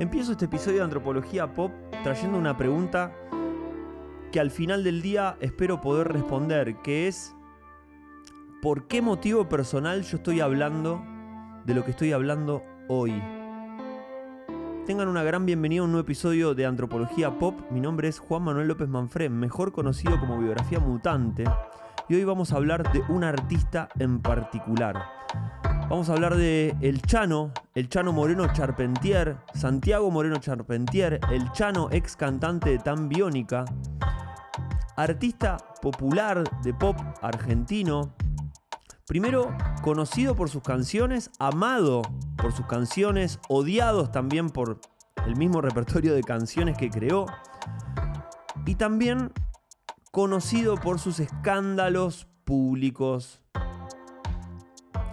Empiezo este episodio de Antropología Pop trayendo una pregunta que al final del día espero poder responder, que es ¿por qué motivo personal yo estoy hablando de lo que estoy hablando hoy? Tengan una gran bienvenida a un nuevo episodio de Antropología Pop. Mi nombre es Juan Manuel López Manfred, mejor conocido como Biografía Mutante, y hoy vamos a hablar de un artista en particular. Vamos a hablar de El Chano, el Chano Moreno Charpentier, Santiago Moreno Charpentier, el Chano ex cantante de Tan Biónica, artista popular de pop argentino, primero conocido por sus canciones, amado por sus canciones, odiados también por el mismo repertorio de canciones que creó, y también conocido por sus escándalos públicos.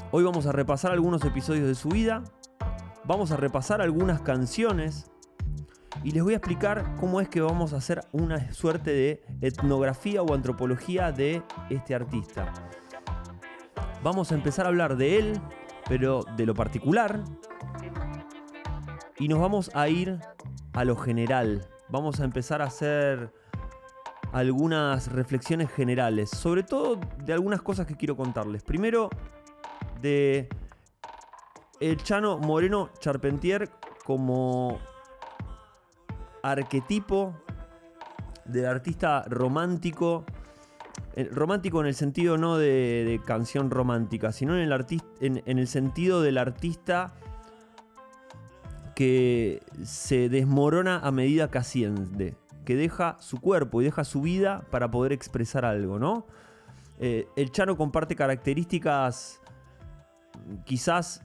Hoy vamos a repasar algunos episodios de su vida, vamos a repasar algunas canciones y les voy a explicar cómo es que vamos a hacer una suerte de etnografía o antropología de este artista. Vamos a empezar a hablar de él, pero de lo particular, y nos vamos a ir a lo general. Vamos a empezar a hacer algunas reflexiones generales, sobre todo de algunas cosas que quiero contarles. Primero, de el Chano Moreno Charpentier como arquetipo del artista romántico. Romántico en el sentido no de, canción romántica, sino en el, en el sentido del artista que se desmorona a medida que asciende que deja su cuerpo y deja su vida para poder expresar algo, ¿no? Eh, el Chano comparte características quizás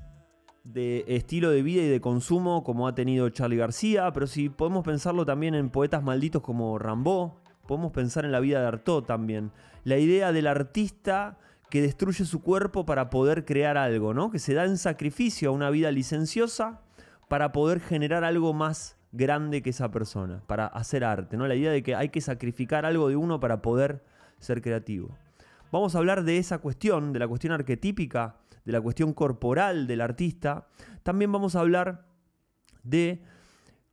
de estilo de vida y de consumo como ha tenido Charlie García, pero si podemos pensarlo también en poetas malditos como Rambo, podemos pensar en la vida de Artaud también. La idea del artista que destruye su cuerpo para poder crear algo, ¿no? Que se da en sacrificio a una vida licenciosa para poder generar algo más grande que esa persona, para hacer arte, ¿no? La idea de que hay que sacrificar algo de uno para poder ser creativo. Vamos a hablar de esa cuestión, de la cuestión arquetípica, de la cuestión corporal del artista. También vamos a hablar de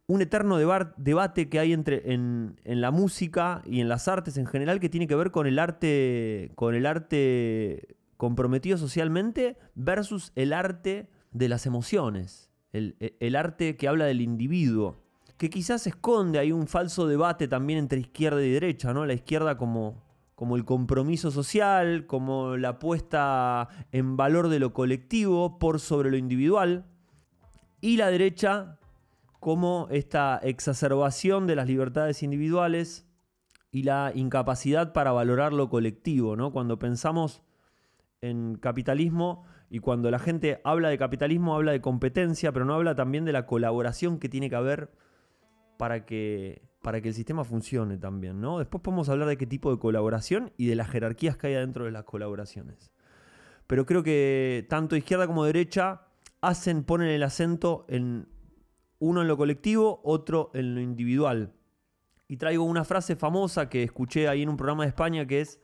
un eterno debate que hay entre en, la música y en las artes en general que tiene que ver con el arte, con el arte comprometido socialmente versus el arte de las emociones, el arte que habla del individuo que quizás esconde ahí un falso debate también entre izquierda y derecha, ¿no? La izquierda como, como el compromiso social, como la puesta en valor de lo colectivo por sobre lo individual, y la derecha como esta exacerbación de las libertades individuales y la incapacidad para valorar lo colectivo, ¿no? Cuando pensamos en capitalismo y cuando la gente habla de capitalismo habla de competencia, pero no habla también de la colaboración que tiene que haber para que, para que el sistema funcione también, ¿no? Después podemos hablar de qué tipo de colaboración y de las jerarquías que hay dentro de las colaboraciones. Pero creo que tanto izquierda como derecha hacen, ponen el acento en uno en lo colectivo, otro en lo individual. Y traigo una frase famosa que escuché ahí en un programa de España que es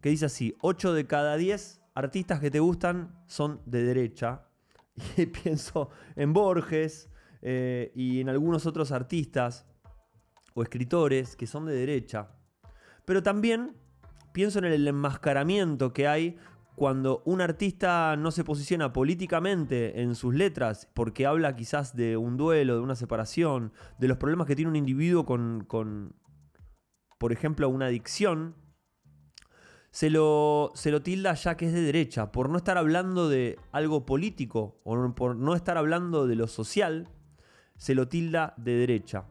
que dice así, 8 de cada 10 artistas que te gustan son de derecha. Y pienso en Borges, eh, y en algunos otros artistas o escritores que son de derecha. Pero también pienso en el enmascaramiento que hay cuando un artista no se posiciona políticamente en sus letras, porque habla quizás de un duelo, de una separación, de los problemas que tiene un individuo con, con por ejemplo, una adicción, se lo, se lo tilda ya que es de derecha, por no estar hablando de algo político o por no estar hablando de lo social, se lo tilda de derecha.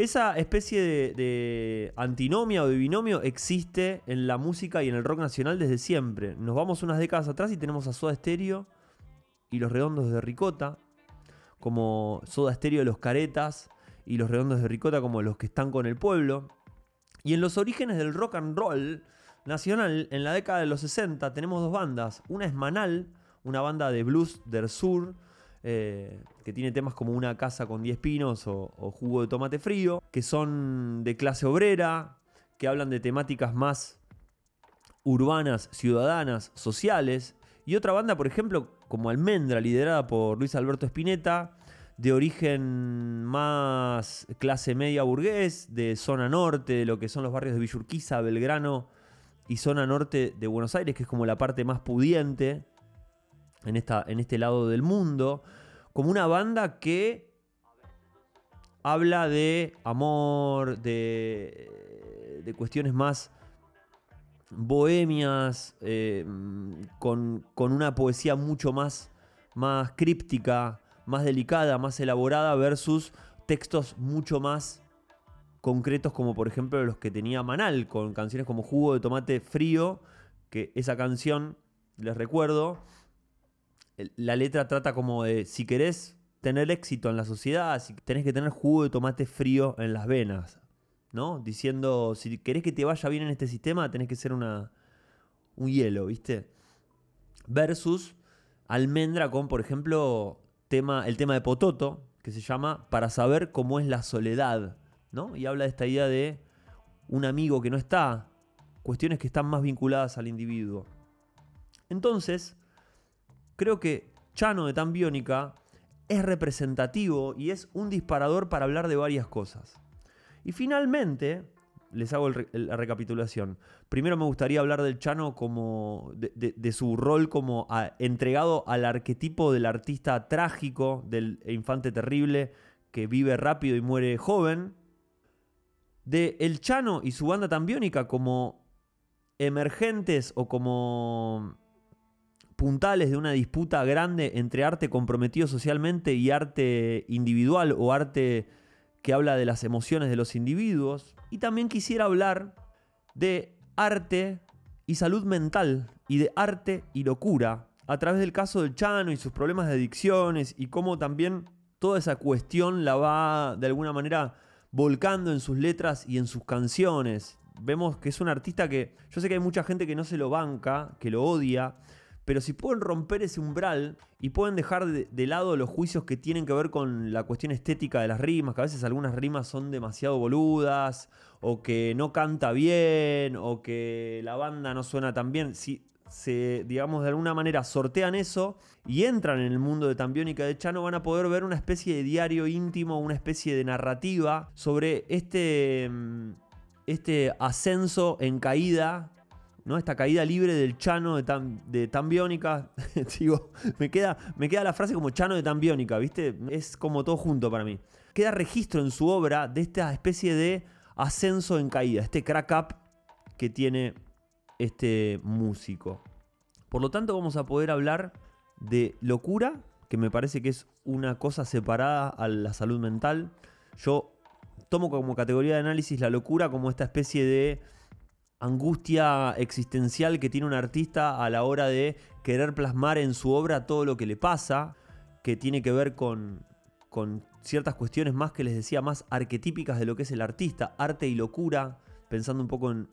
Esa especie de, antinomia o de binomio existe en la música y en el rock nacional desde siempre. Nos vamos unas décadas atrás y tenemos a Soda Stereo y los redondos de Ricota, como Soda Stereo de los Caretas y los redondos de Ricota como los que están con el pueblo. Y en los orígenes del rock and roll nacional, en la década de los 60, tenemos dos bandas. Una es Manal, una banda de blues del sur, eh, que tiene temas como Una casa con 10 pinos o, Jugo de tomate frío, que son de clase obrera, que hablan de temáticas más urbanas, ciudadanas, sociales. Y otra banda, por ejemplo, como Almendra, liderada por Luis Alberto Spinetta, de origen más clase media burgués, de zona norte, de lo que son los barrios de Villurquiza, Belgrano y zona norte de Buenos Aires, que es como la parte más pudiente en, esta, en este lado del mundo, como una banda que habla de amor, de, de cuestiones más bohemias, eh, con, con, una poesía mucho más, más críptica, más delicada, más elaborada, versus textos mucho más concretos como por ejemplo los que tenía Manal, con canciones como Jugo de Tomate Frío, que esa canción, les recuerdo, la letra trata como de si querés tener éxito en la sociedad, si tenés que tener jugo de tomate frío en las venas. ¿no? Diciendo, si querés que te vaya bien en este sistema, tenés que ser una, un hielo, ¿viste? Versus almendra con, por ejemplo, tema, el tema de Pototo, que se llama Para saber cómo es la soledad, ¿no? Y habla de esta idea de un amigo que no está, cuestiones que están más vinculadas al individuo. Entonces, creo que Chano de Tan Biónica es representativo y es un disparador para hablar de varias cosas. Y finalmente, les hago la recapitulación. Primero me gustaría hablar del Chano como de, su rol como entregado al arquetipo del artista trágico, del infante terrible que vive rápido y muere joven. De El Chano y su banda tambiónica como emergentes o como puntales de una disputa grande entre arte comprometido socialmente y arte individual o arte que habla de las emociones de los individuos. Y también quisiera hablar de arte y salud mental y de arte y locura a través del caso del Chano y sus problemas de adicciones y cómo también toda esa cuestión la va de alguna manera volcando en sus letras y en sus canciones. Vemos que es un artista que yo sé que hay mucha gente que no se lo banca, que lo odia, pero si pueden romper ese umbral y pueden dejar de, lado los juicios que tienen que ver con la cuestión estética de las rimas, que a veces algunas rimas son demasiado boludas, o que no canta bien, o que la banda no suena tan bien, si se, digamos, de alguna manera sortean eso y entran en el mundo de Tambiónica de Chano, van a poder ver una especie de diario íntimo, una especie de narrativa sobre este, mm, este ascenso en caída ¿no? Esta caída libre del Chano de, tan, de Tambiónica. Digo, me queda, me queda la frase como Chano de Tambiónica, ¿viste? Es como todo junto para mí. Queda registro en su obra de esta especie de ascenso en caída, este crack up que tiene este músico. Por lo tanto, vamos a poder hablar de locura, que me parece que es una cosa separada a la salud mental. Yo tomo como categoría de análisis la locura como esta especie de angustia existencial que tiene un artista a la hora de querer plasmar en su obra todo lo que le pasa, que tiene que ver con, con ciertas cuestiones más que les decía, más arquetípicas de lo que es el artista, arte y locura, pensando un poco en,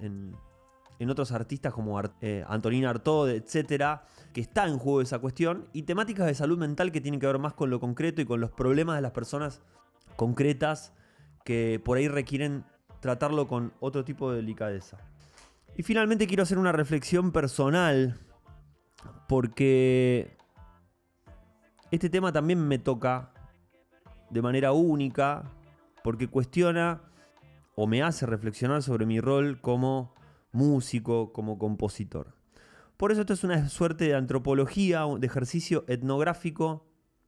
en, otros artistas como eh, Antonina Artaud, etcétera, que está en juego esa cuestión, y temáticas de salud mental que tienen que ver más con lo concreto y con los problemas de las personas concretas que por ahí requieren tratarlo con otro tipo de delicadeza. Y finalmente quiero hacer una reflexión personal, porque este tema también me toca de manera única, porque cuestiona o me hace reflexionar sobre mi rol como músico, como compositor. Por eso esto es una suerte de antropología, de ejercicio etnográfico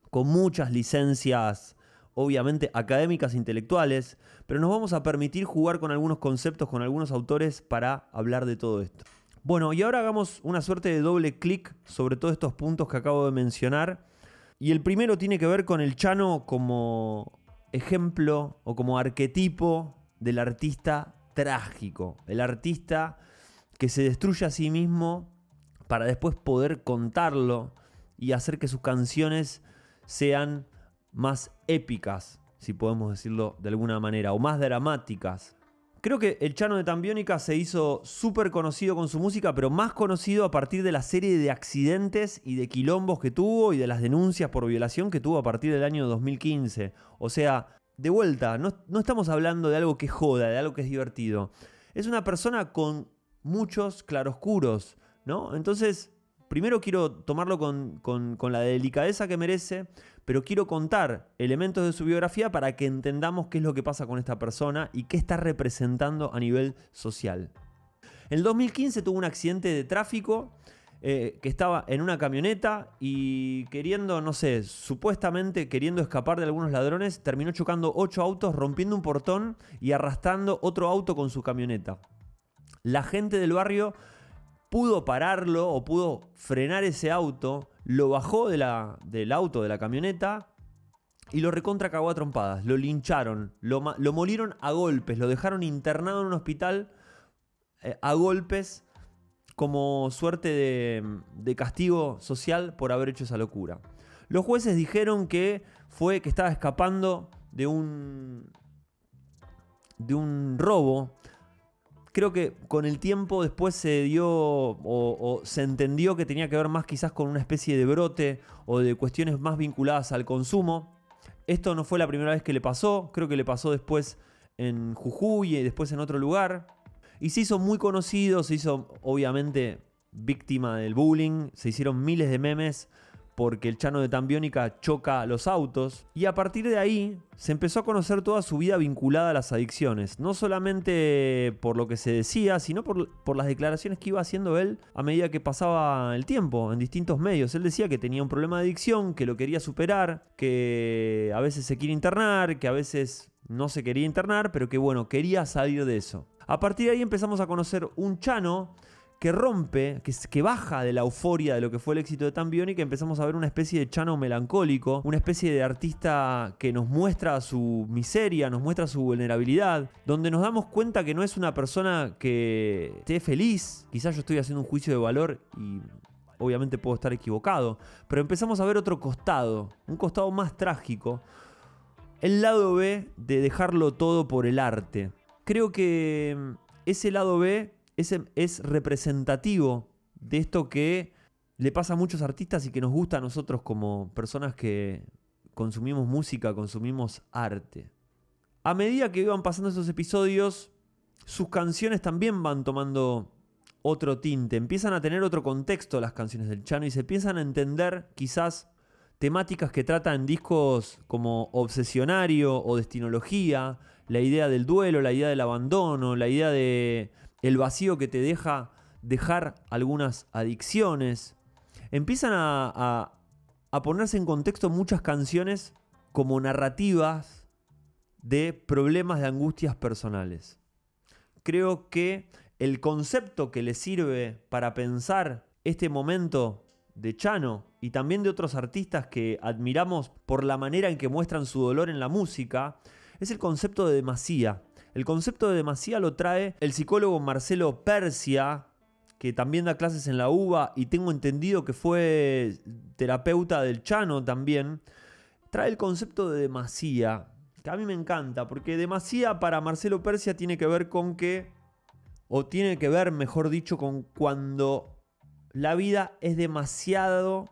con muchas licencias obviamente académicas e intelectuales, pero nos vamos a permitir jugar con algunos conceptos, con algunos autores para hablar de todo esto. Bueno, y ahora hagamos una suerte de doble clic sobre todos estos puntos que acabo de mencionar. Y el primero tiene que ver con el Chano como ejemplo o como arquetipo del artista trágico, el artista que se destruye a sí mismo para después poder contarlo y hacer que sus canciones sean más épicas, si podemos decirlo de alguna manera, o más dramáticas. Creo que el Chano de Tambiónica se hizo súper conocido con su música, pero más conocido a partir de la serie de accidentes y de quilombos que tuvo y de las denuncias por violación que tuvo a partir del año 2015. O sea, de vuelta, no, estamos hablando de algo que joda, de algo que es divertido. Es una persona con muchos claroscuros, ¿no? Entonces, primero quiero tomarlo con, con la delicadeza que merece, pero quiero contar elementos de su biografía para que entendamos qué es lo que pasa con esta persona y qué está representando a nivel social. En el 2015 tuvo un accidente de tráfico eh, que estaba en una camioneta y queriendo, no sé, supuestamente queriendo escapar de algunos ladrones, terminó chocando ocho autos, rompiendo un portón y arrastrando otro auto con su camioneta. La gente del barrio pudo pararlo o pudo frenar ese auto, lo bajó de la, del auto, de la camioneta, y lo recontra cagó a trompadas. Lo lincharon, lo, lo molieron a golpes, lo dejaron internado en un hospital eh, a golpes como suerte de, castigo social por haber hecho esa locura. Los jueces dijeron que fue que estaba escapando de un de un robo. Creo que con el tiempo después se dio o, se entendió que tenía que ver más quizás con una especie de brote o de cuestiones más vinculadas al consumo. Esto no fue la primera vez que le pasó, creo que le pasó después en Jujuy y después en otro lugar. Y se hizo muy conocido, se hizo obviamente víctima del bullying, se hicieron miles de memes porque el Chano de Tambiónica choca los autos y a partir de ahí se empezó a conocer toda su vida vinculada a las adicciones, no solamente por lo que se decía, sino por, por, las declaraciones que iba haciendo él a medida que pasaba el tiempo en distintos medios. Él decía que tenía un problema de adicción, que lo quería superar, que a veces se quiere internar, que a veces no se quería internar, pero que bueno, quería salir de eso. A partir de ahí empezamos a conocer un Chano que rompe, que, baja de la euforia de lo que fue el éxito de y que empezamos a ver una especie de chano melancólico, una especie de artista que nos muestra su miseria, nos muestra su vulnerabilidad, donde nos damos cuenta que no es una persona que esté feliz, quizás yo estoy haciendo un juicio de valor y obviamente puedo estar equivocado, pero empezamos a ver otro costado, un costado más trágico, el lado B de dejarlo todo por el arte. Creo que mm, ese lado B es, es representativo de esto que le pasa a muchos artistas y que nos gusta a nosotros como personas que consumimos música, consumimos arte. A medida que iban pasando esos episodios, sus canciones también van tomando otro tinte, empiezan a tener otro contexto las canciones del Chano y se empiezan a entender quizás temáticas que tratan discos como Obsesionario o Destinología, la idea del duelo, la idea del abandono, la idea de el vacío que te deja dejar algunas adicciones. Empiezan a, ponerse en contexto muchas canciones como narrativas de problemas de angustias personales. Creo que el concepto que le sirve para pensar este momento de Chano y también de otros artistas que admiramos por la manera en que muestran su dolor en la música es el concepto de demasía. El concepto de demasía lo trae el psicólogo Marcelo Persia, que también da clases en la UBA y tengo entendido que fue terapeuta del Chano también. Trae el concepto de demasía, que a mí me encanta, porque demasía para Marcelo Persia tiene que ver con que, o tiene que ver, mejor dicho, con cuando la vida es demasiado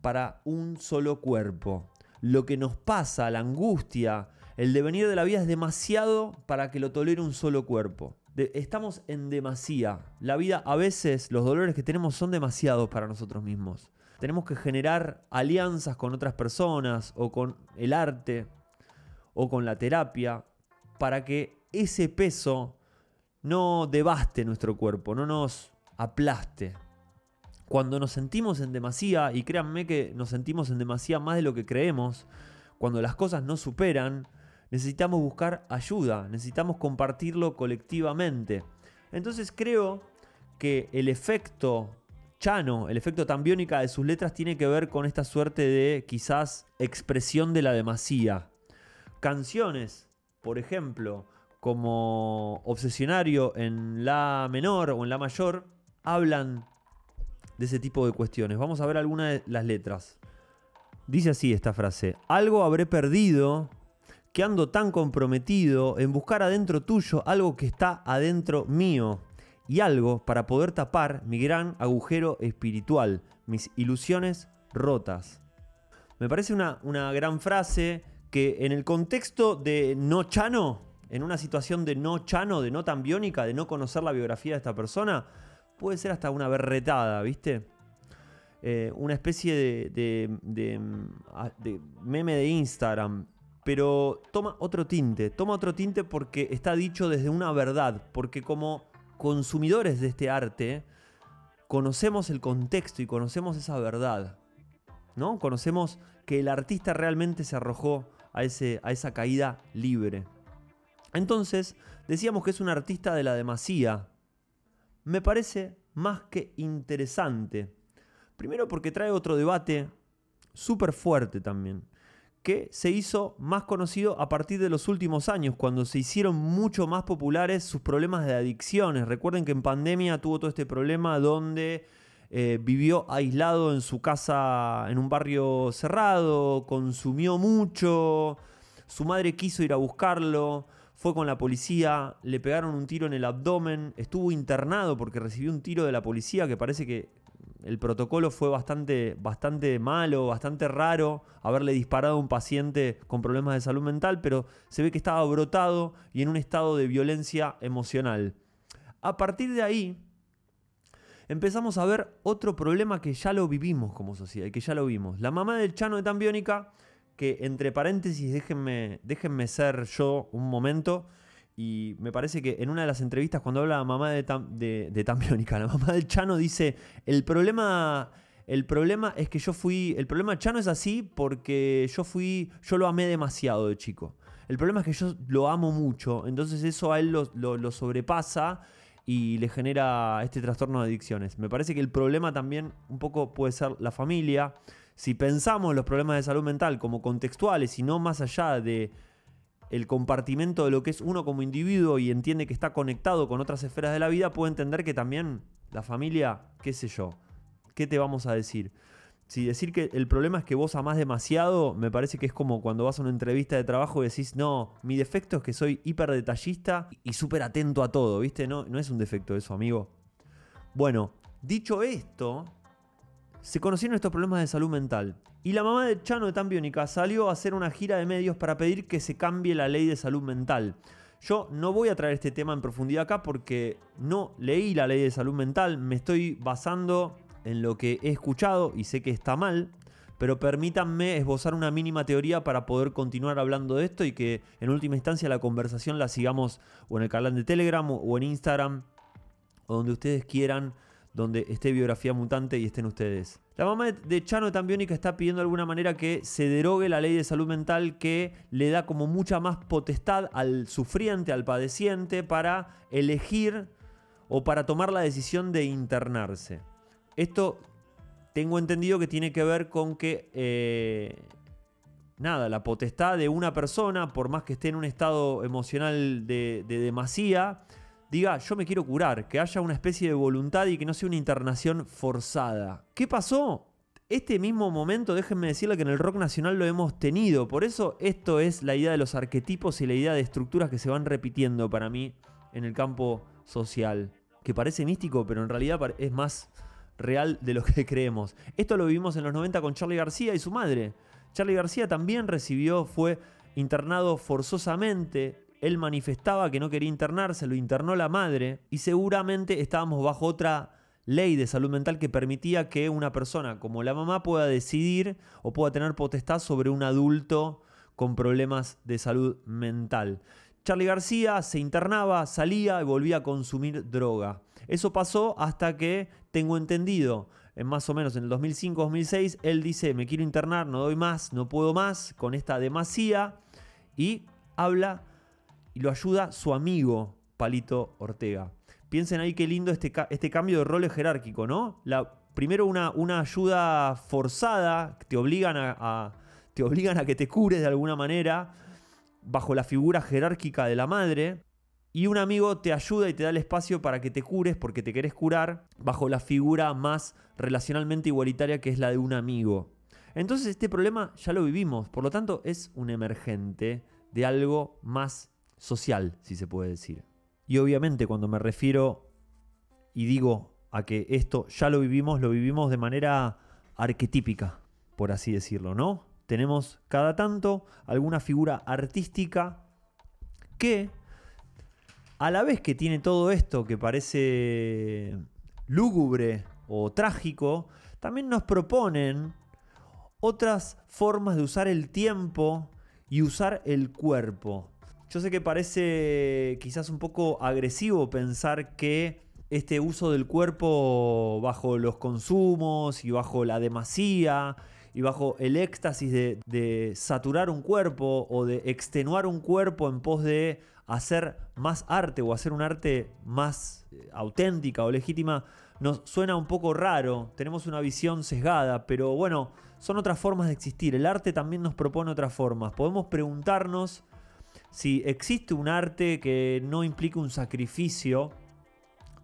para un solo cuerpo. Lo que nos pasa, la angustia, el devenir de la vida es demasiado para que lo tolere un solo cuerpo. estamos en demasía. La vida, a veces, los dolores que tenemos son demasiados para nosotros mismos. Tenemos que generar alianzas con otras personas o con el arte o con la terapia para que ese peso no devaste nuestro cuerpo, no nos aplaste. Cuando nos sentimos en demasía, y créanme que nos sentimos en demasía más de lo que creemos, cuando las cosas no superan, necesitamos buscar ayuda, necesitamos compartirlo colectivamente. Entonces creo que el efecto Chano, el efecto tambiónica de sus letras tiene que ver con esta suerte de quizás expresión de la demasía. Canciones, por ejemplo, como Obsesionario en La menor o en La mayor, hablan de ese tipo de cuestiones. Vamos a ver algunas de las letras. Dice así esta frase, algo habré perdido que ando tan comprometido en buscar adentro tuyo algo que está adentro mío y algo para poder tapar mi gran agujero espiritual, mis ilusiones rotas. Me parece una, una gran frase que en el contexto de no chano, en una situación de no chano, de no tan biónica, de no conocer la biografía de esta persona, puede ser hasta una berretada, ¿viste? eh, una especie de, de, de, meme de Instagram, pero toma otro tinte, toma otro tinte porque está dicho desde una verdad, porque como consumidores de este arte, conocemos el contexto y conocemos esa verdad, ¿no? Conocemos que el artista realmente se arrojó a, ese, a esa caída libre. Entonces, decíamos que es un artista de la demasía. Me parece más que interesante. Primero porque trae otro debate súper fuerte también, que se hizo más conocido a partir de los últimos años, cuando se hicieron mucho más populares sus problemas de adicciones. Recuerden que en pandemia tuvo todo este problema donde eh, vivió aislado en su casa en un barrio cerrado, consumió mucho, su madre quiso ir a buscarlo, fue con la policía, le pegaron un tiro en el abdomen, estuvo internado porque recibió un tiro de la policía que parece que el protocolo fue bastante, bastante malo, bastante raro haberle disparado a un paciente con problemas de salud mental, pero se ve que estaba brotado y en un estado de violencia emocional. A partir de ahí, empezamos a ver otro problema que ya lo vivimos como sociedad que ya lo vimos. La mamá del Chano de Tambiónica que entre paréntesis, déjenme, déjenme ser yo un momento. Y me parece que en una de las entrevistas, cuando habla la mamá de, de, de Tambiónica, la mamá del Chano dice: el problema. El problema es que yo fui. El problema Chano es así porque yo fui. Yo lo amé demasiado de chico. El problema es que yo lo amo mucho. Entonces eso a él lo, lo sobrepasa y le genera este trastorno de adicciones. Me parece que el problema también un poco puede ser la familia si pensamos los problemas de salud mental como contextuales y no más allá de el compartimento de lo que es uno como individuo y entiende que está conectado con otras esferas de la vida, puede entender que también la familia, qué sé yo, ¿qué te vamos a decir? Si decir que el problema es que vos amás demasiado, me parece que es como cuando vas a una entrevista de trabajo y decís, no, mi defecto es que soy hiper detallista y súper atento a todo, ¿viste? No, no es un defecto eso, amigo. Bueno, dicho esto, se conocieron estos problemas de salud mental. Y la mamá de Chano de Tambiónica salió a hacer una gira de medios para pedir que se cambie la ley de salud mental. Yo no voy a traer este tema en profundidad acá porque no leí la ley de salud mental, me estoy basando en lo que he escuchado y sé que está mal, pero permítanme esbozar una mínima teoría para poder continuar hablando de esto y que en última instancia la conversación la sigamos o en el canal de Telegram o en Instagram o donde ustedes quieran donde esté biografía mutante y estén ustedes. La mamá de Chano Tambiónica está pidiendo de alguna manera que se derogue la ley de salud mental que le da como mucha más potestad al sufriente, al padeciente, para elegir o para tomar la decisión de internarse. Esto tengo entendido que tiene que ver con que, eh, nada, la potestad de una persona, por más que esté en un estado emocional de, de demasía, diga, yo me quiero curar, que haya una especie de voluntad y que no sea una internación forzada. ¿Qué pasó? Este mismo momento, déjenme decirle que en el rock nacional lo hemos tenido. Por eso esto es la idea de los arquetipos y la idea de estructuras que se van repitiendo para mí en el campo social. Que parece místico, pero en realidad es más real de lo que creemos. Esto lo vivimos en los 90 con Charlie García y su madre. Charlie García también recibió, fue internado forzosamente él manifestaba que no quería internarse, lo internó la madre y seguramente estábamos bajo otra ley de salud mental que permitía que una persona como la mamá pueda decidir o pueda tener potestad sobre un adulto con problemas de salud mental. Charlie García se internaba, salía y volvía a consumir droga. Eso pasó hasta que, tengo entendido, en más o menos en el 2005-2006, él dice, me quiero internar, no doy más, no puedo más, con esta demasía, y habla y lo ayuda su amigo Palito Ortega. Piensen ahí qué lindo este, este cambio de roles jerárquico, ¿no? La, primero una, una ayuda forzada, te obligan a, te obligan a que te cures de alguna manera, bajo la figura jerárquica de la madre, y un amigo te ayuda y te da el espacio para que te cures porque te querés curar bajo la figura más relacionalmente igualitaria que es la de un amigo. Entonces este problema ya lo vivimos, por lo tanto es un emergente de algo más social, si se puede decir. Y obviamente cuando me refiero y digo a que esto ya lo vivimos, lo vivimos de manera arquetípica, por así decirlo, ¿no? Tenemos cada tanto alguna figura artística que, a la vez que tiene todo esto que parece lúgubre o trágico, también nos proponen otras formas de usar el tiempo y usar el cuerpo. Yo sé que parece quizás un poco agresivo pensar que este uso del cuerpo bajo los consumos y bajo la demasía y bajo el éxtasis de, saturar un cuerpo o de extenuar un cuerpo en pos de hacer más arte o hacer un arte más eh, auténtica o legítima, nos suena un poco raro, tenemos una visión sesgada, pero bueno, son otras formas de existir. El arte también nos propone otras formas. Podemos preguntarnos si existe un arte que no implique un sacrificio,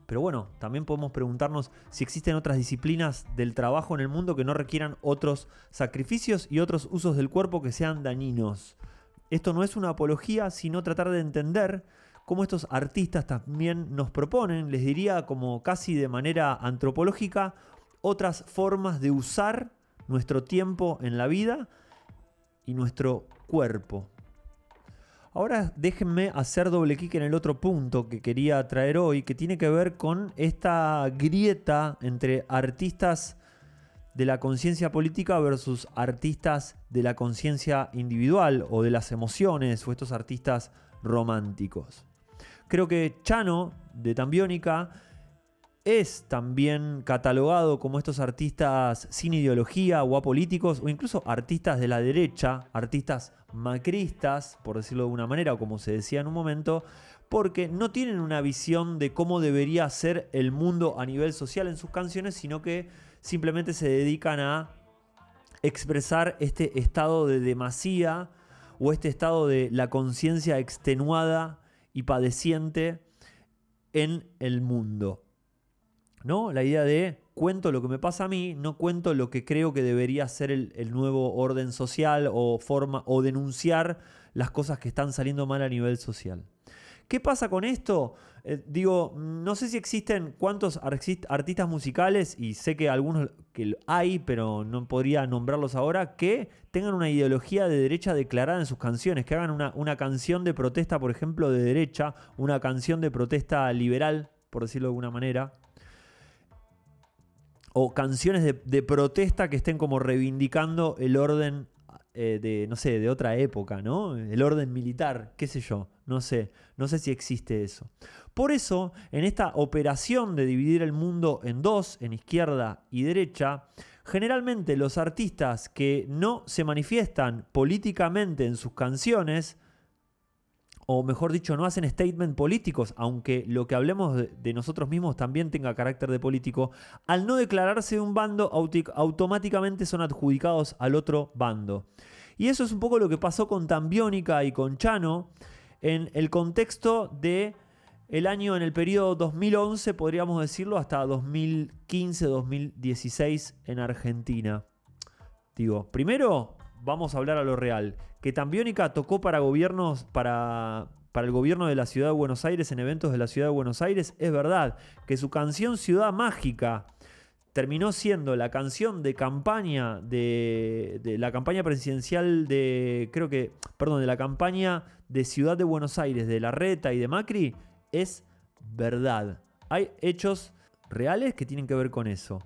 pero bueno, también podemos preguntarnos si existen otras disciplinas del trabajo en el mundo que no requieran otros sacrificios y otros usos del cuerpo que sean dañinos. Esto no es una apología, sino tratar de entender cómo estos artistas también nos proponen, les diría como casi de manera antropológica, otras formas de usar nuestro tiempo en la vida y nuestro cuerpo. Ahora déjenme hacer doble clic en el otro punto que quería traer hoy, que tiene que ver con esta grieta entre artistas de la conciencia política versus artistas de la conciencia individual o de las emociones o estos artistas románticos. Creo que Chano de Tambiónica es también catalogado como estos artistas sin ideología o apolíticos o incluso artistas de la derecha, artistas macristas, por decirlo de alguna manera, o como se decía en un momento, porque no tienen una visión de cómo debería ser el mundo a nivel social en sus canciones, sino que simplemente se dedican a expresar este estado de demasía o este estado de la conciencia extenuada y padeciente en el mundo. ¿No? La idea de cuento lo que me pasa a mí, no cuento lo que creo que debería ser el, nuevo orden social o forma o denunciar las cosas que están saliendo mal a nivel social. ¿Qué pasa con esto? Eh, digo, no sé si existen cuántos artistas musicales, y sé que algunos que hay, pero no podría nombrarlos ahora, que tengan una ideología de derecha declarada en sus canciones, que hagan una, una canción de protesta, por ejemplo, de derecha, una canción de protesta liberal, por decirlo de alguna manera, o canciones de, protesta que estén como reivindicando el orden eh, de, no sé, de otra época, ¿no? El orden militar, qué sé yo, no sé, no sé si existe eso. Por eso, en esta operación de dividir el mundo en dos, en izquierda y derecha, generalmente los artistas que no se manifiestan políticamente en sus canciones, o mejor dicho, no hacen statement políticos, aunque lo que hablemos de, nosotros mismos también tenga carácter de político, al no declararse de un bando, automáticamente son adjudicados al otro bando. Y eso es un poco lo que pasó con Tambiónica y con Chano en el contexto de el año en el periodo 2011, podríamos decirlo, hasta 2015-2016 en Argentina. Digo, primero vamos a hablar a lo real. Que Tambiónica tocó para gobiernos, para, para el gobierno de la ciudad de Buenos Aires en eventos de la ciudad de Buenos Aires, es verdad. Que su canción Ciudad Mágica terminó siendo la canción de campaña de, de, la campaña presidencial de creo que perdón de la campaña de Ciudad de Buenos Aires de Larreta y de Macri es verdad hay hechos reales que tienen que ver con eso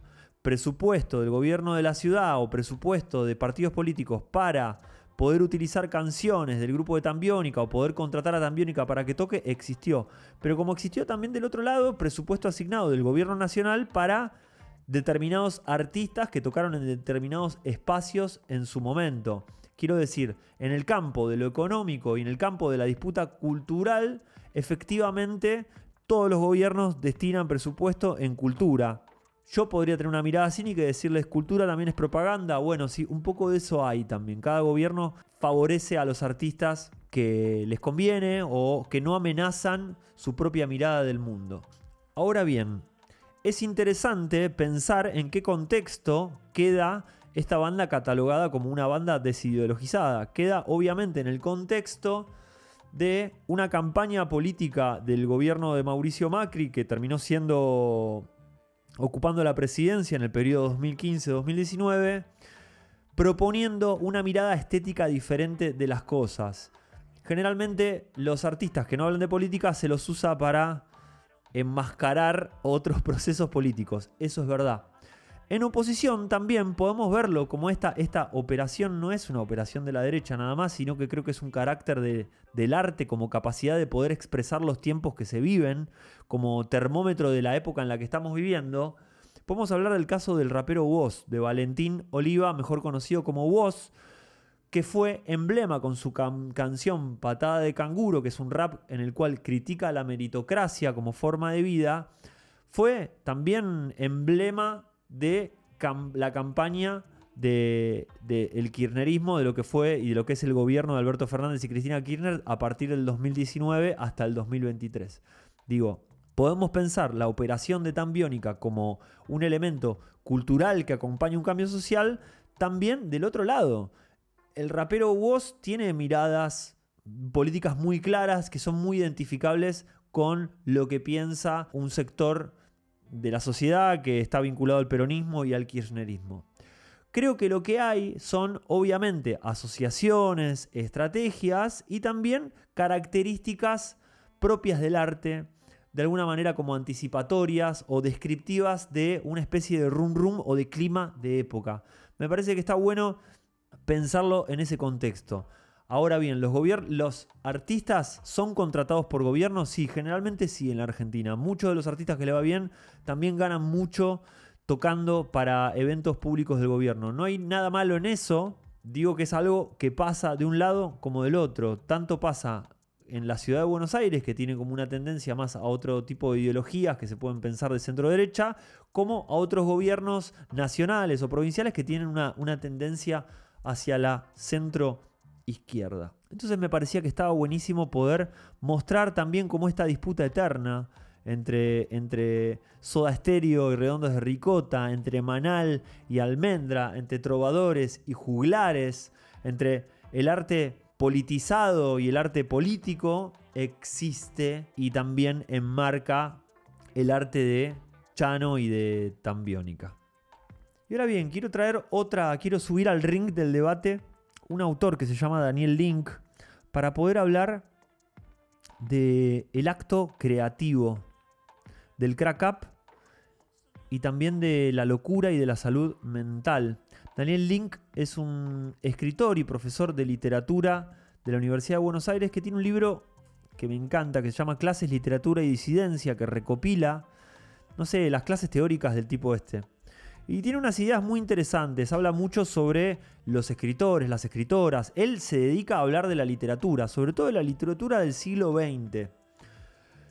presupuesto del gobierno de la ciudad o presupuesto de partidos políticos para poder utilizar canciones del grupo de Tambiónica o poder contratar a Tambiónica para que toque, existió. Pero como existió también del otro lado, presupuesto asignado del gobierno nacional para determinados artistas que tocaron en determinados espacios en su momento. Quiero decir, en el campo de lo económico y en el campo de la disputa cultural, efectivamente todos los gobiernos destinan presupuesto en cultura. Yo podría tener una mirada cínica y decirles, cultura también es propaganda. Bueno, sí, un poco de eso hay también. Cada gobierno favorece a los artistas que les conviene o que no amenazan su propia mirada del mundo. Ahora bien, es interesante pensar en qué contexto queda esta banda catalogada como una banda desideologizada. Queda obviamente en el contexto de una campaña política del gobierno de Mauricio Macri que terminó siendo ocupando la presidencia en el periodo 2015-2019, proponiendo una mirada estética diferente de las cosas. Generalmente los artistas que no hablan de política se los usa para enmascarar otros procesos políticos, eso es verdad. En oposición también podemos verlo como esta, esta operación no es una operación de la derecha nada más, sino que creo que es un carácter del arte como capacidad de poder expresar los tiempos que se viven, como termómetro de la época en la que estamos viviendo. Podemos hablar del caso del rapero Woz, de Valentín Oliva, mejor conocido como Woz, que fue emblema con su canción Patada de Canguro, que es un rap en el cual critica la meritocracia como forma de vida, fue también emblema de la campaña del de, kirchnerismo, de lo que fue y de lo que es el gobierno de Alberto Fernández y Cristina Kirchner a partir del 2019 hasta el 2023. Digo, podemos pensar la operación de Tan Biónica como un elemento cultural que acompaña un cambio social, también del otro lado. El rapero Woz tiene miradas políticas muy claras que son muy identificables con lo que piensa un sector de la sociedad que está vinculado al peronismo y al kirchnerismo. Creo que lo que hay son obviamente asociaciones, estrategias y también características propias del arte, de alguna manera como anticipatorias o descriptivas de una especie de rum rum o de clima de época. Me parece que está bueno pensarlo en ese contexto. Ahora bien, los, artistas son contratados por gobiernos, sí, generalmente sí en la Argentina. Muchos de los artistas que le va bien también ganan mucho tocando para eventos públicos del gobierno. No hay nada malo en eso, digo que es algo que pasa de un lado como del otro. Tanto pasa en la ciudad de Buenos Aires, que tiene como una tendencia más a otro tipo de ideologías que se pueden pensar de centro derecha, como a otros gobiernos nacionales o provinciales que tienen una, una tendencia hacia la centro izquierda. Entonces me parecía que estaba buenísimo poder mostrar también cómo esta disputa eterna entre, entre Soda Stereo y Redondos de Ricota, entre Manal y Almendra, entre trovadores y juglares, entre el arte politizado y el arte político, existe y también enmarca el arte de Chano y de Tambiónica. Y ahora bien, quiero traer otra, quiero subir al ring del debate un autor que se llama Daniel Link para poder hablar del el acto creativo, del crack up y también de la locura y de la salud mental. Daniel Link es un escritor y profesor de literatura de la Universidad de Buenos Aires que tiene un libro que me encanta, que se llama Clases, Literatura y Disidencia, que recopila, no sé, las clases teóricas del tipo este. Y tiene unas ideas muy interesantes. Habla mucho sobre los escritores, las escritoras. Él se dedica a hablar de la literatura, sobre todo de la literatura del siglo XX.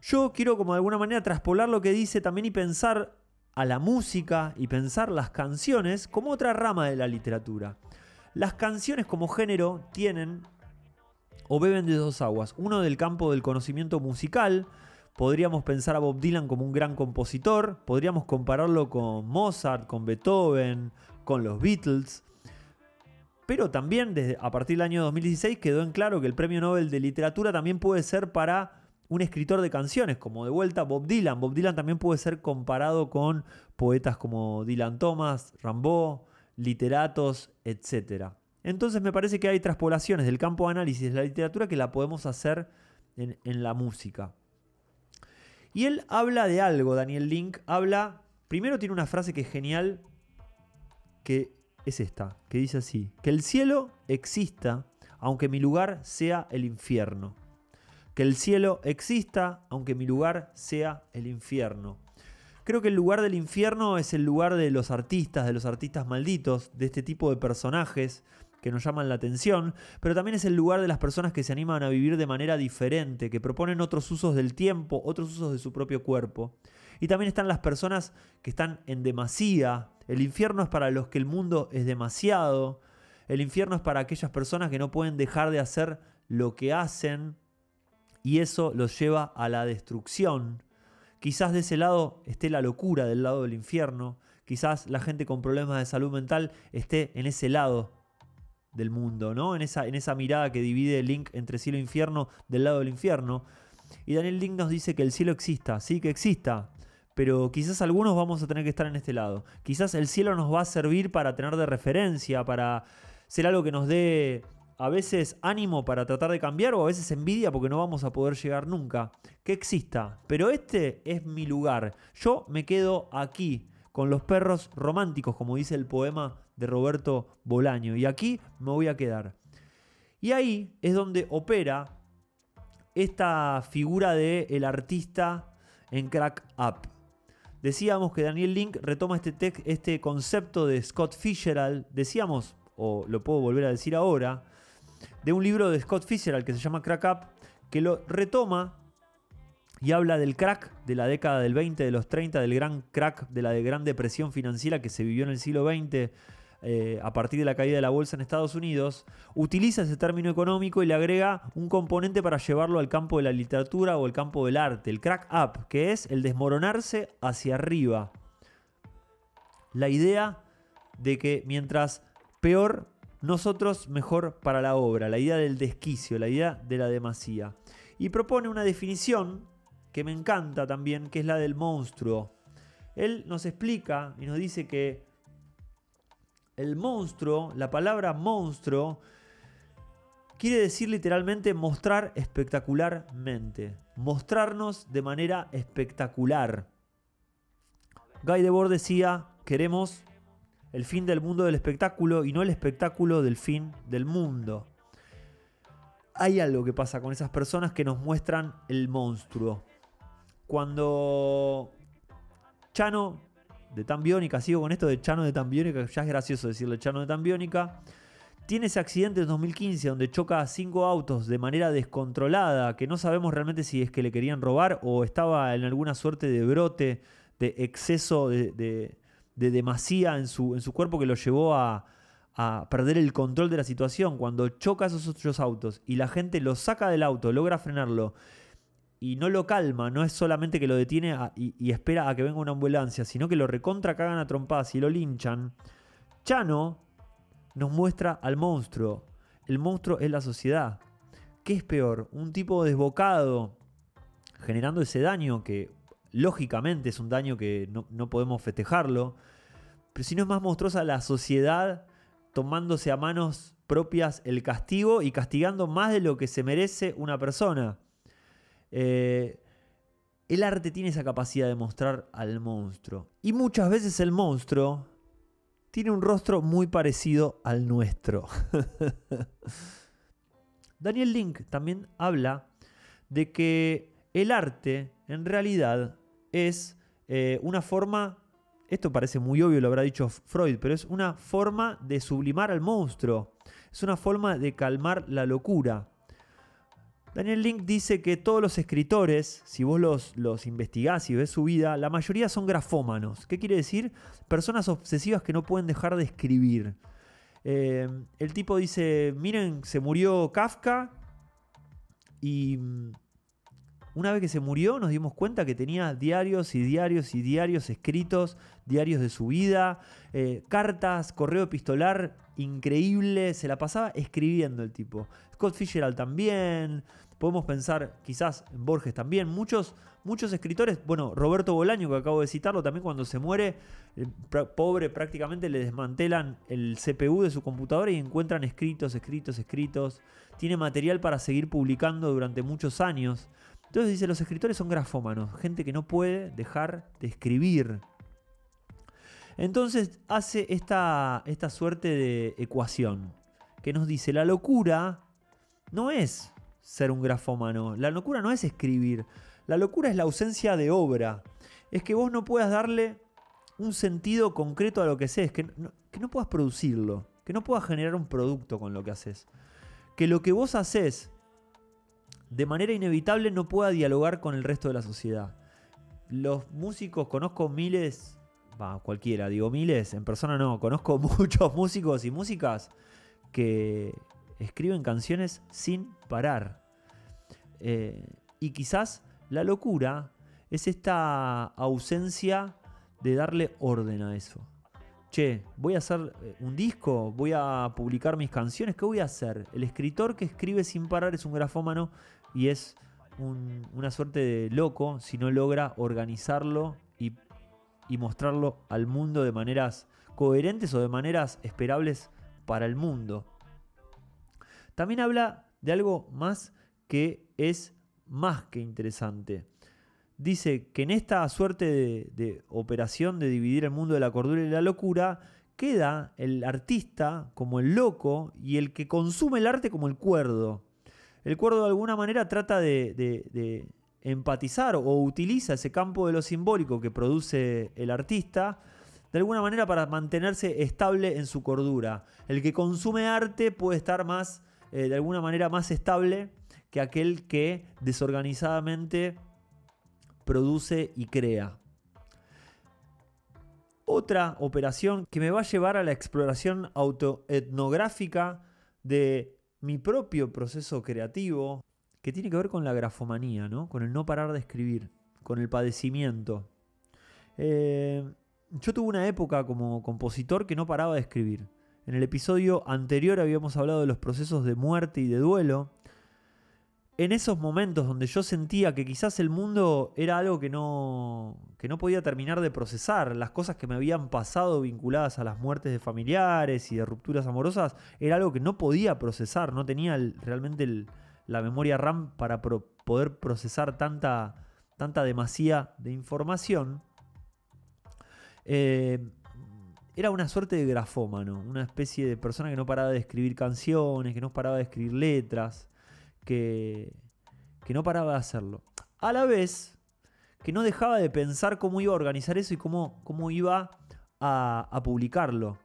Yo quiero como de alguna manera traspolar lo que dice también y pensar a la música y pensar las canciones como otra rama de la literatura. Las canciones como género tienen o beben de dos aguas. Uno del campo del conocimiento musical, Podríamos pensar a Bob Dylan como un gran compositor, podríamos compararlo con Mozart, con Beethoven, con los Beatles. Pero también desde, a partir del año 2016 quedó en claro que el Premio Nobel de Literatura también puede ser para un escritor de canciones, como de vuelta Bob Dylan. Bob Dylan también puede ser comparado con poetas como Dylan Thomas, Rimbaud, literatos, etc. Entonces me parece que hay traspolaciones del campo de análisis de la literatura que la podemos hacer en la música. Y él habla de algo, Daniel Link, habla, primero tiene una frase que es genial, que es esta, que dice así, que el cielo exista aunque mi lugar sea el infierno. Que el cielo exista aunque mi lugar sea el infierno. Creo que el lugar del infierno es el lugar de los artistas, de los artistas malditos, de este tipo de personajes que nos llaman la atención, pero también es el lugar de las personas que se animan a vivir de manera diferente, que proponen otros usos del tiempo, otros usos de su propio cuerpo. Y también están las personas que están en demasía. El infierno es para los que el mundo es demasiado. El infierno es para aquellas personas que no pueden dejar de hacer lo que hacen y eso los lleva a la destrucción. Quizás de ese lado esté la locura del lado del infierno. Quizás la gente con problemas de salud mental esté en ese lado del mundo, ¿no? En esa, en esa mirada que divide link entre cielo e infierno del lado del infierno. Y Daniel Link nos dice que el cielo exista, sí que exista, pero quizás algunos vamos a tener que estar en este lado. Quizás el cielo nos va a servir para tener de referencia, para ser algo que nos dé a veces ánimo para tratar de cambiar o a veces envidia porque no vamos a poder llegar nunca. Que exista, pero este es mi lugar. Yo me quedo aquí con los perros románticos, como dice el poema de Roberto Bolaño. Y aquí me voy a quedar. Y ahí es donde opera esta figura de el artista en Crack Up. Decíamos que Daniel Link retoma este, este concepto de Scott Fitzgerald, decíamos, o lo puedo volver a decir ahora, de un libro de Scott Fitzgerald que se llama Crack Up, que lo retoma y habla del crack de la década del 20, de los 30, del gran crack, de la gran depresión financiera que se vivió en el siglo XX eh, a partir de la caída de la bolsa en Estados Unidos, utiliza ese término económico y le agrega un componente para llevarlo al campo de la literatura o el campo del arte, el crack up, que es el desmoronarse hacia arriba. La idea de que mientras peor nosotros, mejor para la obra, la idea del desquicio, la idea de la demasía. Y propone una definición que me encanta también, que es la del monstruo. Él nos explica y nos dice que el monstruo, la palabra monstruo, quiere decir literalmente mostrar espectacularmente, mostrarnos de manera espectacular. Guy Debord decía, queremos el fin del mundo del espectáculo y no el espectáculo del fin del mundo. Hay algo que pasa con esas personas que nos muestran el monstruo. Cuando Chano de tan biónica, sigo con esto de Chano de tan biónica, ya es gracioso decirle Chano de tan biónica. Tiene ese accidente en 2015 donde choca a cinco autos de manera descontrolada, que no sabemos realmente si es que le querían robar o estaba en alguna suerte de brote, de exceso de, demasía en su, en su cuerpo que lo llevó a, a perder el control de la situación. Cuando choca esos otros autos y la gente lo saca del auto, logra frenarlo y no lo calma, no es solamente que lo detiene y, espera a que venga una ambulancia, sino que lo recontra cagan a trompadas y lo linchan, Chano nos muestra al monstruo. El monstruo es la sociedad. ¿Qué es peor? Un tipo desbocado generando ese daño que lógicamente es un daño que no, no podemos festejarlo, pero si no es más monstruosa la sociedad tomándose a manos propias el castigo y castigando más de lo que se merece una persona. Eh, el arte tiene esa capacidad de mostrar al monstruo. Y muchas veces el monstruo tiene un rostro muy parecido al nuestro. Daniel Link también habla de que el arte en realidad es eh, una forma, esto parece muy obvio, lo habrá dicho Freud, pero es una forma de sublimar al monstruo, es una forma de calmar la locura. Daniel Link dice que todos los escritores, si vos los, los investigás y ves su vida, la mayoría son grafómanos. ¿Qué quiere decir? Personas obsesivas que no pueden dejar de escribir. Eh, el tipo dice, miren, se murió Kafka y mm, una vez que se murió nos dimos cuenta que tenía diarios y diarios y diarios escritos, diarios de su vida, eh, cartas, correo epistolar increíble, se la pasaba escribiendo el tipo. Scott Fitzgerald también, Podemos pensar quizás en Borges también. Muchos, muchos escritores, bueno, Roberto Bolaño, que acabo de citarlo, también cuando se muere, el pobre prácticamente le desmantelan el CPU de su computadora y encuentran escritos, escritos, escritos. Tiene material para seguir publicando durante muchos años. Entonces dice, los escritores son grafómanos, gente que no puede dejar de escribir. Entonces hace esta, esta suerte de ecuación que nos dice, la locura no es ser un grafómano. La locura no es escribir. La locura es la ausencia de obra. Es que vos no puedas darle un sentido concreto a lo que haces, que no, que no puedas producirlo, que no puedas generar un producto con lo que haces. Que lo que vos haces de manera inevitable no pueda dialogar con el resto de la sociedad. Los músicos, conozco miles, cualquiera, digo miles, en persona no, conozco muchos músicos y músicas que, escriben canciones sin parar. Eh, y quizás la locura es esta ausencia de darle orden a eso. Che, voy a hacer eh, un disco, voy a publicar mis canciones, ¿qué voy a hacer? El escritor que escribe sin parar es un grafómano y es una suerte de loco si no logra organizarlo y, y mostrarlo al mundo de maneras coherentes o de maneras esperables para el mundo. También habla de algo más que es más que interesante. dice que en esta suerte de, operación de dividir el mundo de la cordura y la locura, queda el artista como el loco y el que consume el arte como el cuerdo. El cuerdo de alguna manera trata de, empatizar o utiliza ese campo de lo simbólico que produce el artista de alguna manera para mantenerse estable en su cordura. El que consume arte puede estar más, eh, de alguna manera, más estable que aquel que desorganizadamente produce y crea. Otra operación que me va a llevar a la exploración autoetnográfica de mi propio proceso creativo, que tiene que ver con la grafomanía, ¿no? con el no parar de escribir, con el padecimiento. Eh, yo tuve una época como compositor que no paraba de escribir. En el episodio anterior habíamos hablado de los procesos de muerte y de duelo en esos momentos donde yo sentía que quizás el mundo era algo que no, que no podía terminar de procesar, las cosas que me habían pasado vinculadas a las muertes de familiares y de rupturas amorosas, era algo que no podía procesar, no tenía realmente la memoria RAM para poder procesar tanta, tanta demasía de información. Eh, era una suerte de grafómano, una especie de persona que no paraba de escribir canciones, que no paraba de escribir letras que, no paraba de hacerlo. A la vez que no dejaba de pensar cómo iba a organizar eso y cómo, cómo iba a, publicarlo.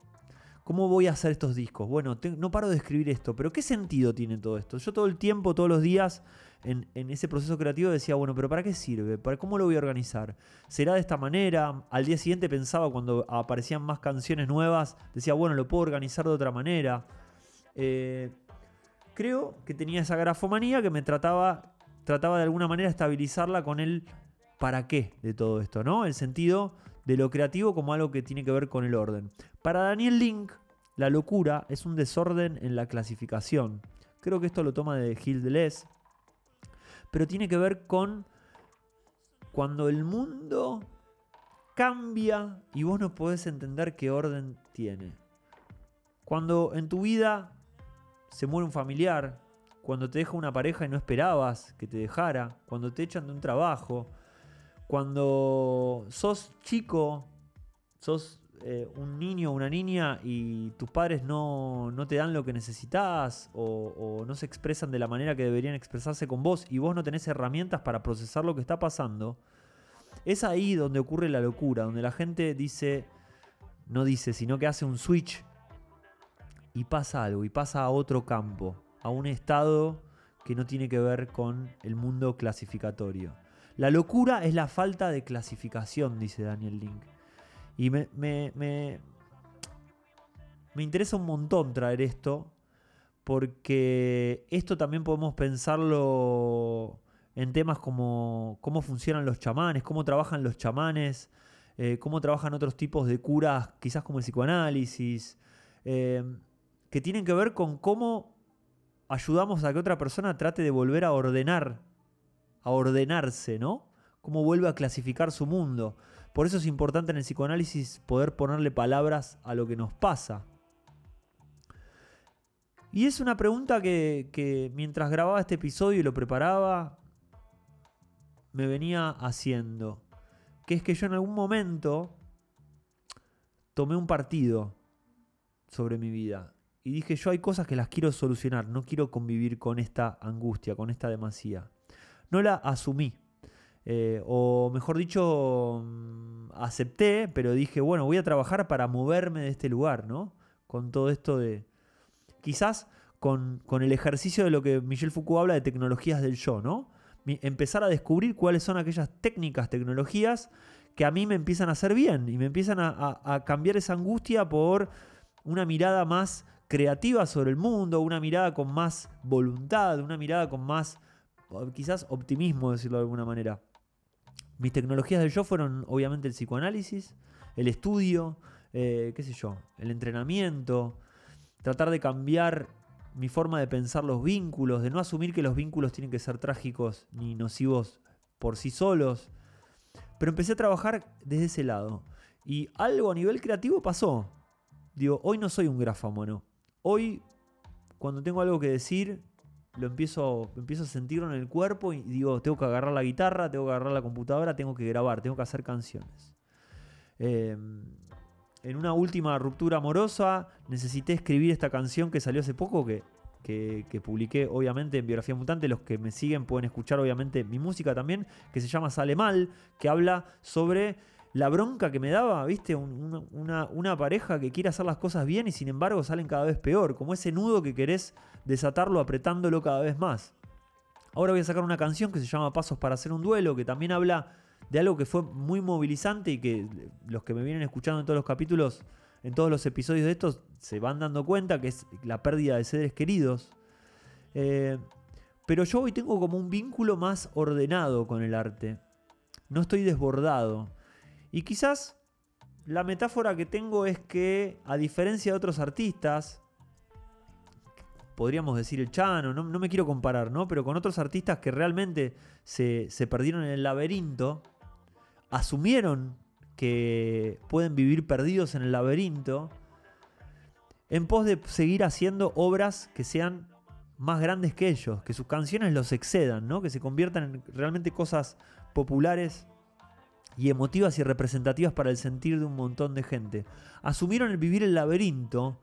¿Cómo voy a hacer estos discos? Bueno, no paro de escribir esto, pero ¿qué sentido tiene todo esto? Yo todo el tiempo, todos los días, en, ese proceso creativo decía, bueno, pero ¿para qué sirve? ¿Para cómo lo voy a organizar? ¿Será de esta manera? Al día siguiente pensaba cuando aparecían más canciones nuevas, decía, bueno, lo puedo organizar de otra manera. Eh, creo que tenía esa grafomanía que me trataba, trataba de alguna manera estabilizarla con el para qué de todo esto, ¿no? El sentido de lo creativo como algo que tiene que ver con el orden. Para Daniel Link, la locura es un desorden en la clasificación. Creo que esto lo toma de Gilles Deleuze, pero tiene que ver con cuando el mundo cambia y vos no podés entender qué orden tiene. Cuando en tu vida se muere un familiar, cuando te deja una pareja y no esperabas que te dejara, cuando te echan de un trabajo, cuando sos chico, sos eh, un niño o una niña y tus padres no, te dan lo que necesitas o, no se expresan de la manera que deberían expresarse con vos y vos no tenés herramientas para procesar lo que está pasando, es ahí donde ocurre la locura, donde la gente dice, no dice, sino que hace un switch y pasa algo, y pasa a otro campo, a un estado que no tiene que ver con el mundo clasificatorio. La locura es la falta de clasificación, dice Daniel Link. Y me, me, me, interesa un montón traer esto, porque esto también podemos pensarlo en temas como cómo funcionan los chamanes, cómo trabajan los chamanes, eh, cómo trabajan otros tipos de curas, quizás como el psicoanálisis. Eh, que tienen que ver con cómo ayudamos a que otra persona trate de volver a ordenar, a ordenarse, ¿no? Cómo vuelve a clasificar su mundo. Por eso es importante en el psicoanálisis poder ponerle palabras a lo que nos pasa. Y es una pregunta que, mientras grababa este episodio y lo preparaba, me venía haciendo. Que es que yo en algún momento tomé un partido sobre mi vida. Y dije, yo hay cosas que las quiero solucionar, no quiero convivir con esta angustia, con esta demasía. No la asumí. Eh, o mejor dicho, mm, acepté, pero dije, bueno, voy a trabajar para moverme de este lugar, ¿no? Con todo esto de... Quizás con, con el ejercicio de lo que Michel Foucault habla de tecnologías del yo, ¿no? empezar a descubrir cuáles son aquellas técnicas, tecnologías que a mí me empiezan a hacer bien y me empiezan a cambiar esa angustia por una mirada más creativa sobre el mundo, una mirada con más voluntad, una mirada con más, quizás optimismo, decirlo de alguna manera. Mis tecnologías del yo fueron obviamente el psicoanálisis, el estudio, eh, qué sé yo, el entrenamiento, tratar de cambiar mi forma de pensar los vínculos, de no asumir que los vínculos tienen que ser trágicos ni nocivos por sí solos. Pero empecé a trabajar desde ese lado. Y algo a nivel creativo pasó. Digo, hoy no soy un grafómono. Hoy, cuando tengo algo que decir, lo empiezo, empiezo a sentirlo en el cuerpo y digo, tengo que agarrar la guitarra, tengo que agarrar la computadora, tengo que grabar, tengo que hacer canciones. Em, en una última ruptura amorosa necesité escribir esta canción que salió hace poco, que, que, publiqué obviamente en Biografía Mutante. Los que me siguen pueden escuchar obviamente mi música también, que se llama Sale Mal, que habla sobre la bronca que me daba, ¿viste? una, pareja que quiere hacer las cosas bien y sin embargo salen cada vez peor, como ese nudo que querés desatarlo apretándolo cada vez más. Ahora voy a sacar una canción que se llama Pasos para hacer un duelo, que también habla de algo que fue muy movilizante y que los que me vienen escuchando en todos los capítulos, en todos los episodios de estos, se van dando cuenta que es la pérdida de seres queridos. Eh, pero yo hoy tengo como un vínculo más ordenado con el arte. No estoy desbordado. Y quizás la metáfora que tengo es que, a diferencia de otros artistas, podríamos decir el Chano, no, me quiero comparar, ¿no? Pero con otros artistas que realmente se, se perdieron en el laberinto, asumieron que pueden vivir perdidos en el laberinto, en pos de seguir haciendo obras que sean más grandes que ellos, que sus canciones los excedan, ¿no? que se conviertan en realmente cosas populares y emotivas y representativas para el sentir de un montón de gente. Asumieron el vivir el laberinto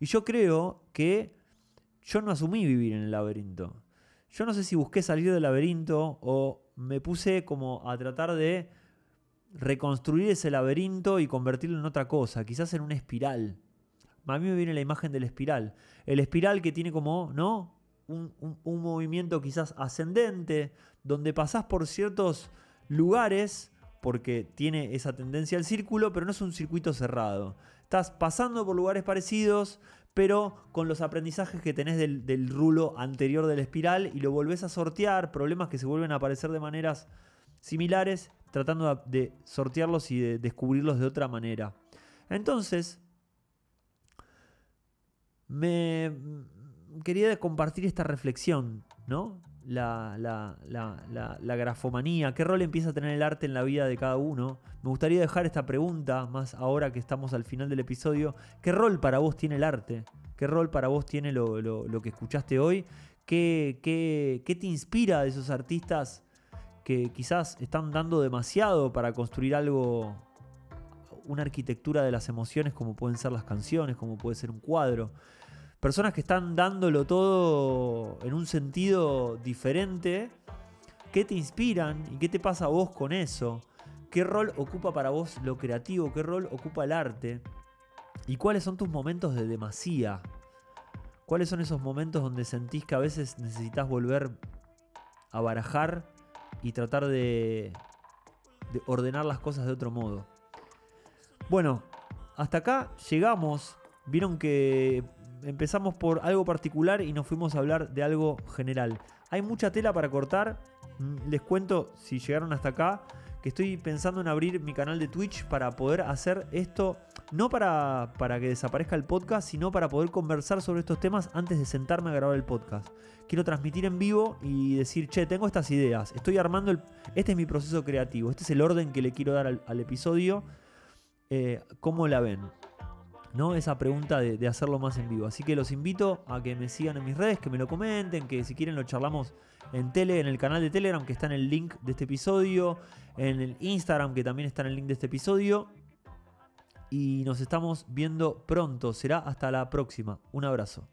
y yo creo que yo no asumí vivir en el laberinto. Yo no sé si busqué salir del laberinto o me puse como a tratar de reconstruir ese laberinto y convertirlo en otra cosa, quizás en una espiral. A mí me viene la imagen del espiral. El espiral que tiene como, ¿no? Un, un movimiento quizás ascendente, donde pasás por ciertos lugares porque tiene esa tendencia al círculo, pero no es un circuito cerrado. Estás pasando por lugares parecidos, pero con los aprendizajes que tenés del, rulo anterior de la espiral y lo volvés a sortear, problemas que se vuelven a aparecer de maneras similares, tratando de sortearlos y de descubrirlos de otra manera. Entonces, me quería compartir esta reflexión, ¿no? La, la, grafomanía, qué rol empieza a tener el arte en la vida de cada uno. Me gustaría dejar esta pregunta, más ahora que estamos al final del episodio, ¿qué rol para vos tiene el arte? ¿Qué rol para vos tiene lo, que escuchaste hoy? ¿Qué, qué, qué te inspira de esos artistas que quizás están dando demasiado para construir algo, una arquitectura de las emociones como pueden ser las canciones, como puede ser un cuadro? Personas que están dándolo todo en un sentido diferente. ¿Qué te inspiran y qué te pasa a vos con eso? ¿Qué rol ocupa para vos lo creativo? ¿Qué rol ocupa el arte? ¿Y cuáles son tus momentos de demasía? ¿Cuáles son esos momentos donde sentís que a veces necesitas volver a barajar y tratar de, de ordenar las cosas de otro modo? Bueno, hasta acá llegamos. Vieron que empezamos por algo particular y nos fuimos a hablar de algo general. Hay mucha tela para cortar. Mm, les cuento, si llegaron hasta acá, que estoy pensando en abrir mi canal de Twitch para poder hacer esto, no para, para que desaparezca el podcast, sino para poder conversar sobre estos temas antes de sentarme a grabar el podcast. Quiero transmitir en vivo y decir, che, tengo estas ideas, estoy armando, el, este es mi proceso creativo, este es el orden que le quiero dar al, episodio. Eh, ¿Cómo la ven? ¿No? Esa pregunta de, hacerlo más en vivo. Así que los invito a que me sigan en mis redes, que me lo comenten, que si quieren lo charlamos en tele, en el canal de Telegram que está en el link de este episodio, en el Instagram que también está en el link de este episodio. Y nos estamos viendo pronto. Será hasta la próxima. Un abrazo.